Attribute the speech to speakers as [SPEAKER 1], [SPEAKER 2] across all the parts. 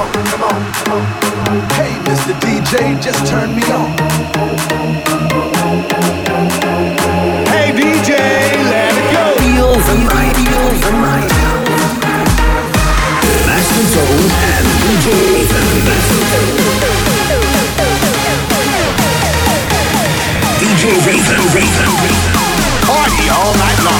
[SPEAKER 1] Hey, Mr. DJ, just turn me on. Hey, DJ, let it go.
[SPEAKER 2] Feel the night. Master and DJ DJ Raven, Raven.
[SPEAKER 1] Party all night long.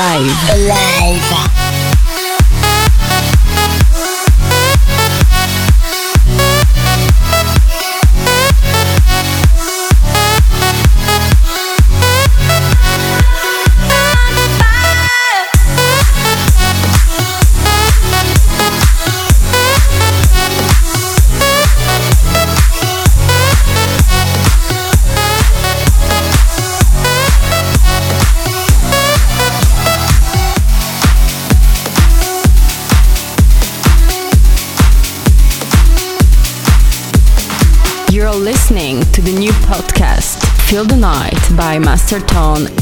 [SPEAKER 3] En by Master Tone.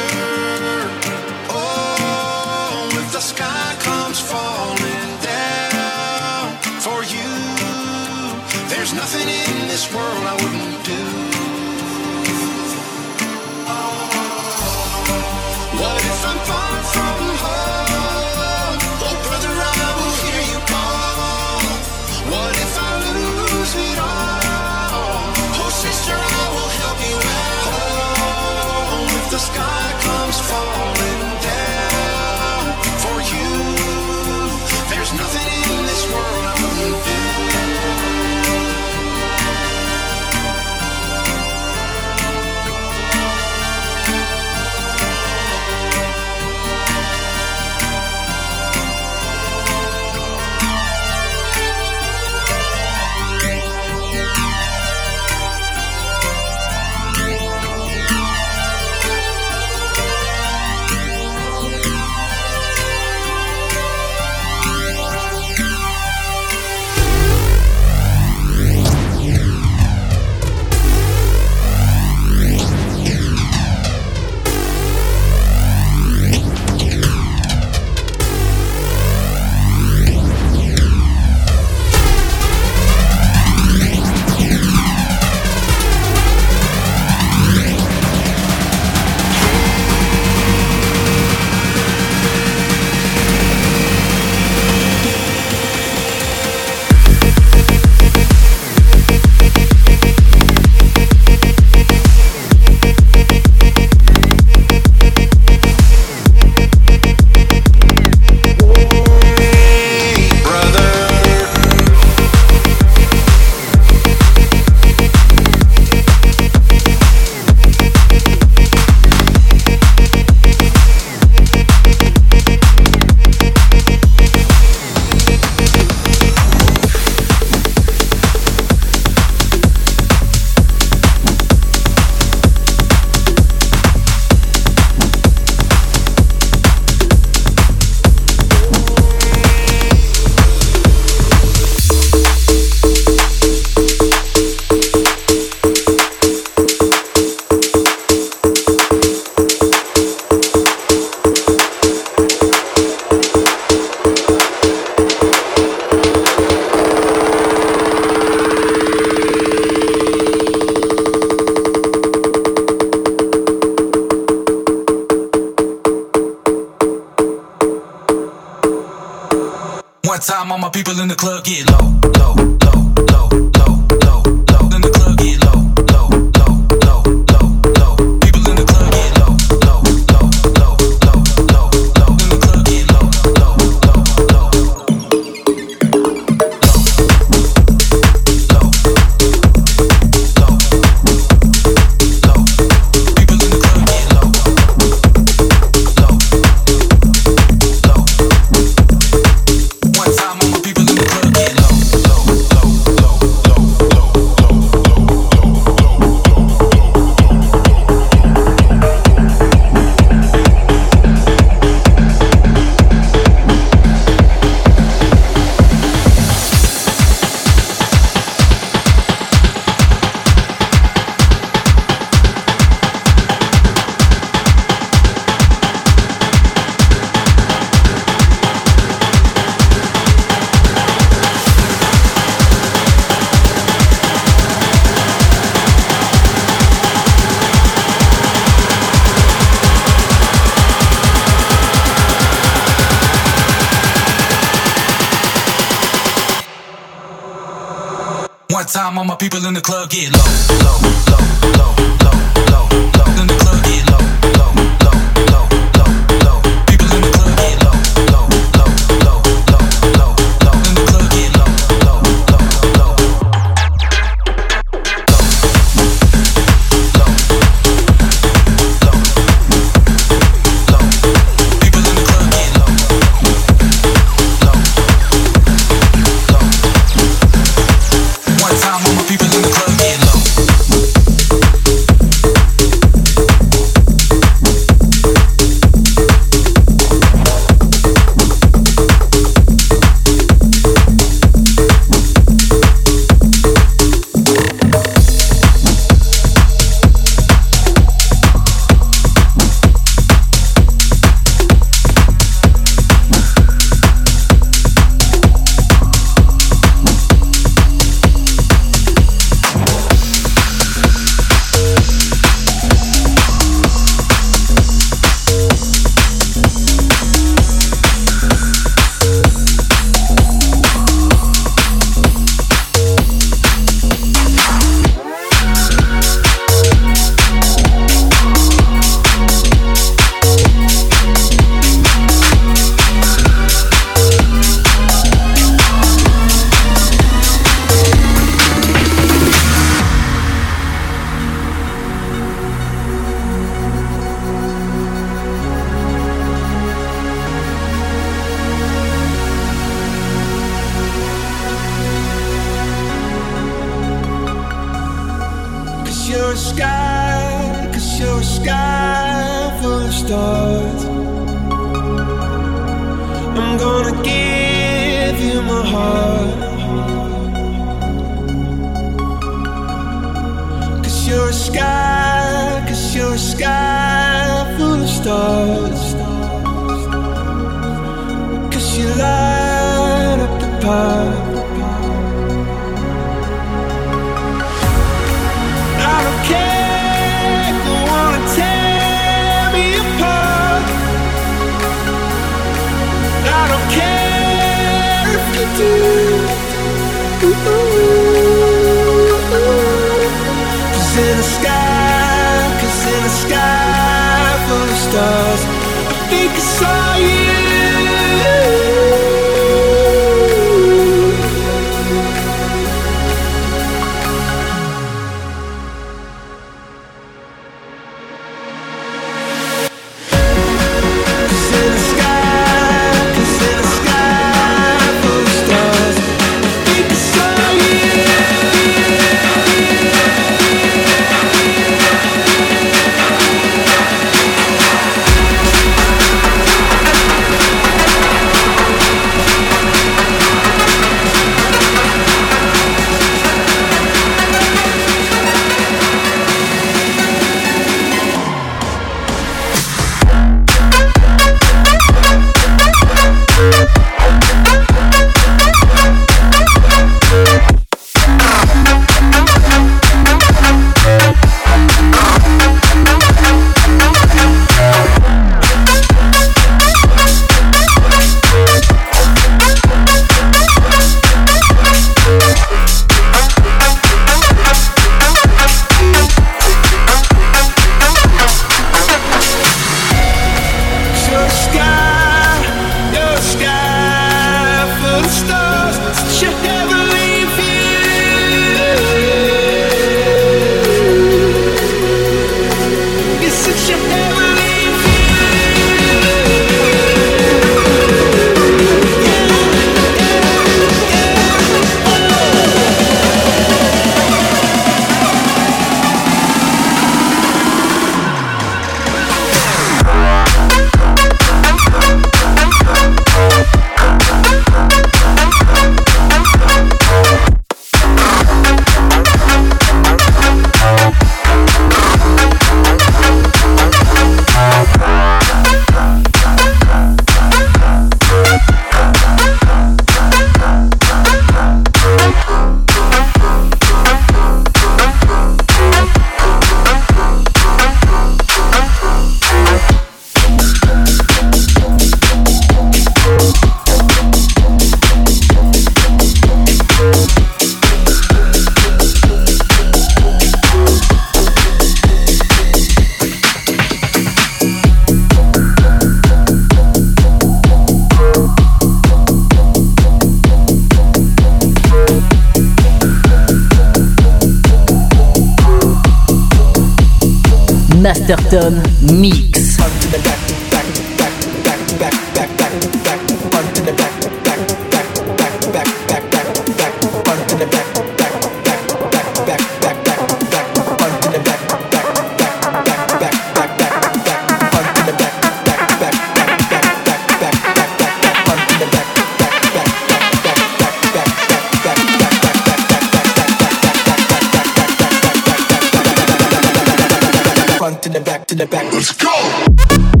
[SPEAKER 4] Go.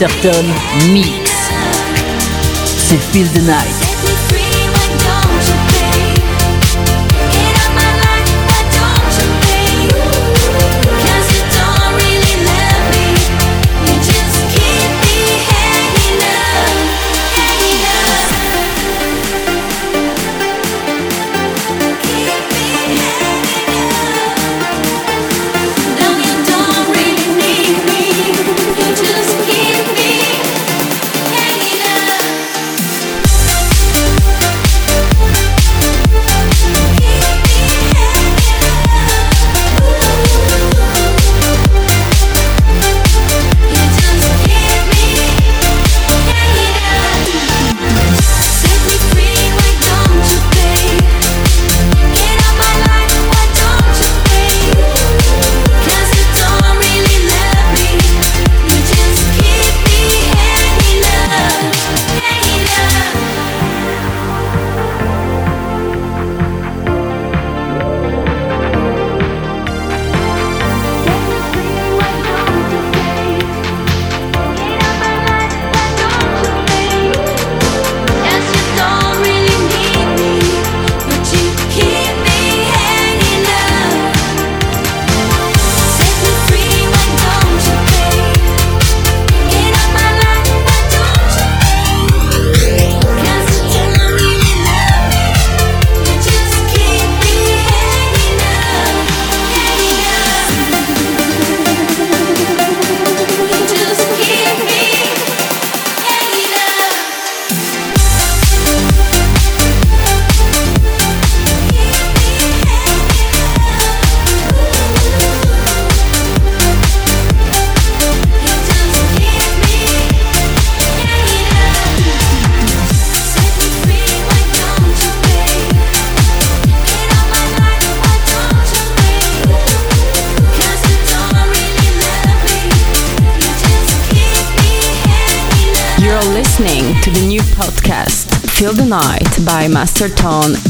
[SPEAKER 5] Masterton Mix. C'est Feel the Night.
[SPEAKER 3] By Master Tone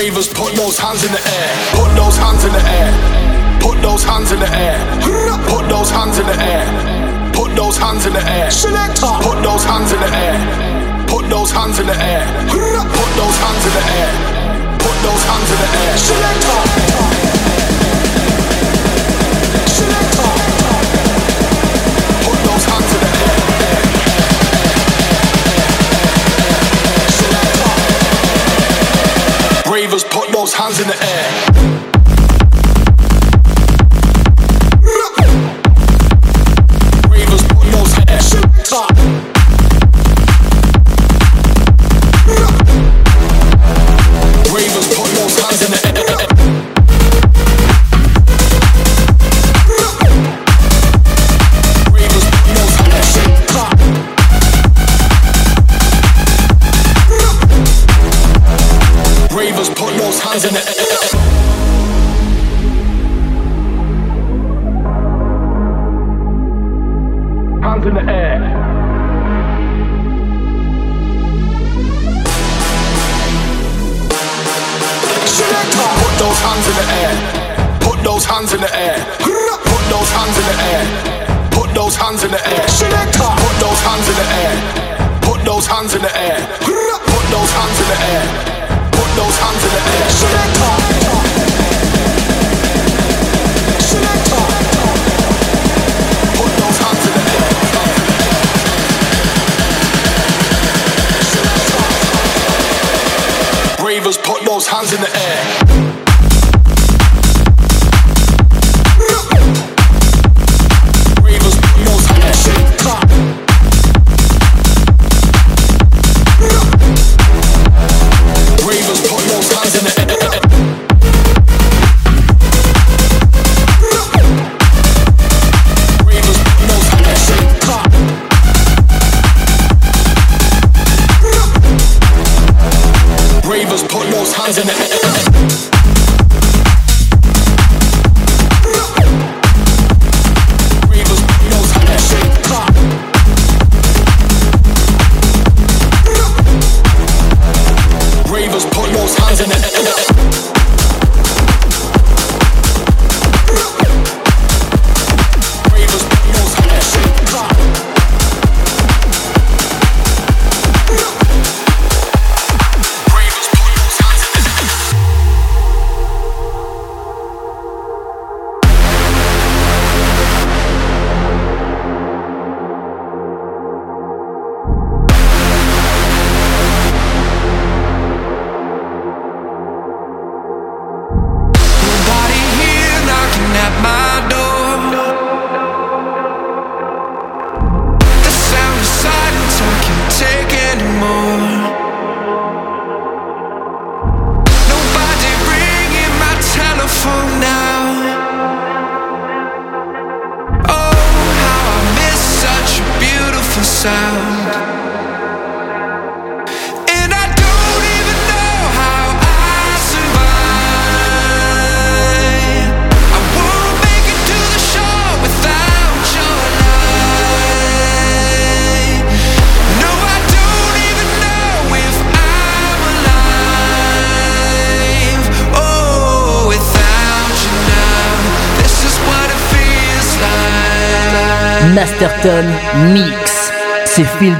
[SPEAKER 3] ravers, put those hands in the air. Put those hands in the air. Put those hands in the air. Put those hands in the air. Put those hands in the air. Selector. Put those hands in the air. Put those hands in the air. Put those hands in the air. Put those hands in the air. Selector. those hands in the air.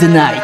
[SPEAKER 5] denied.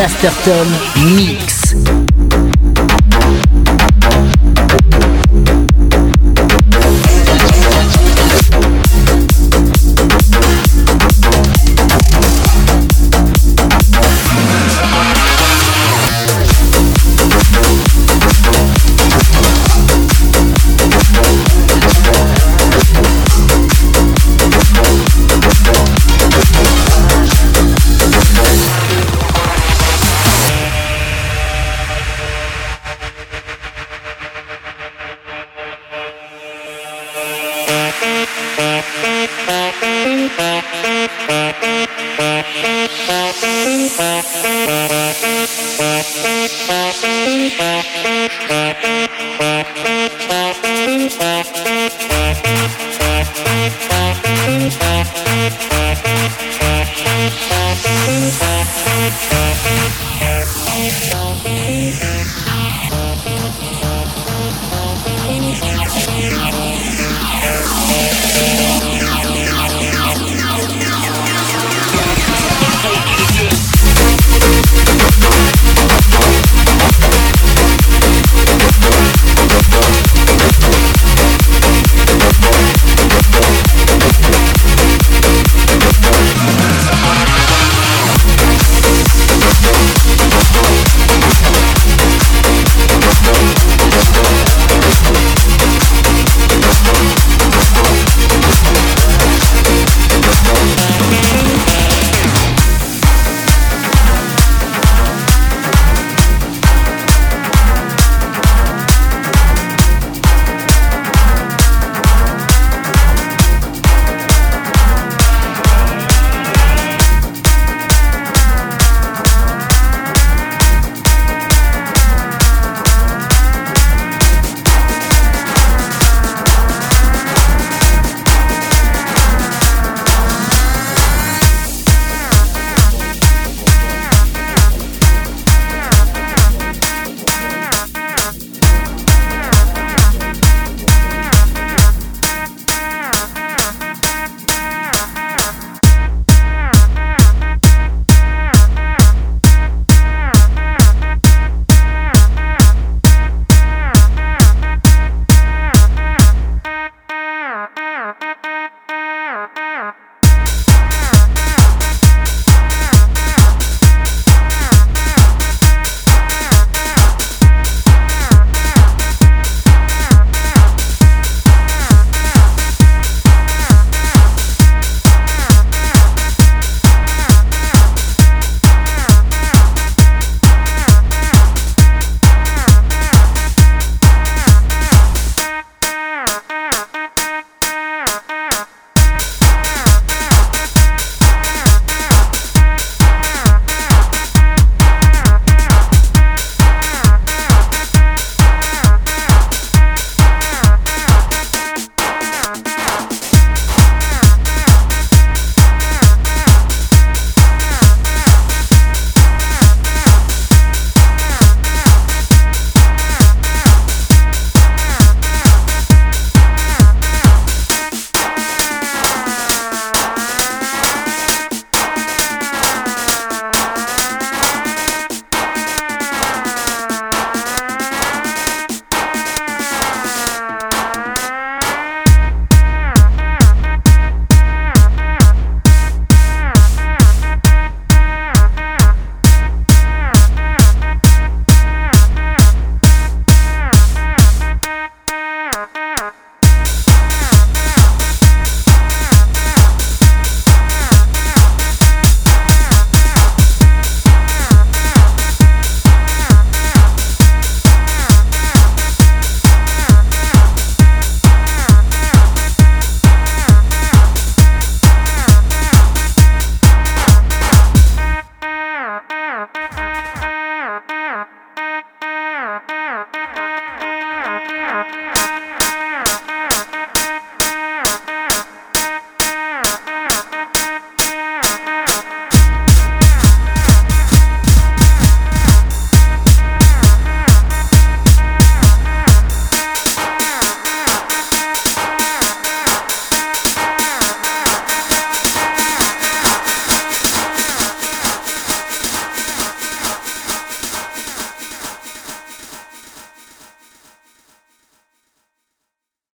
[SPEAKER 6] Master Tom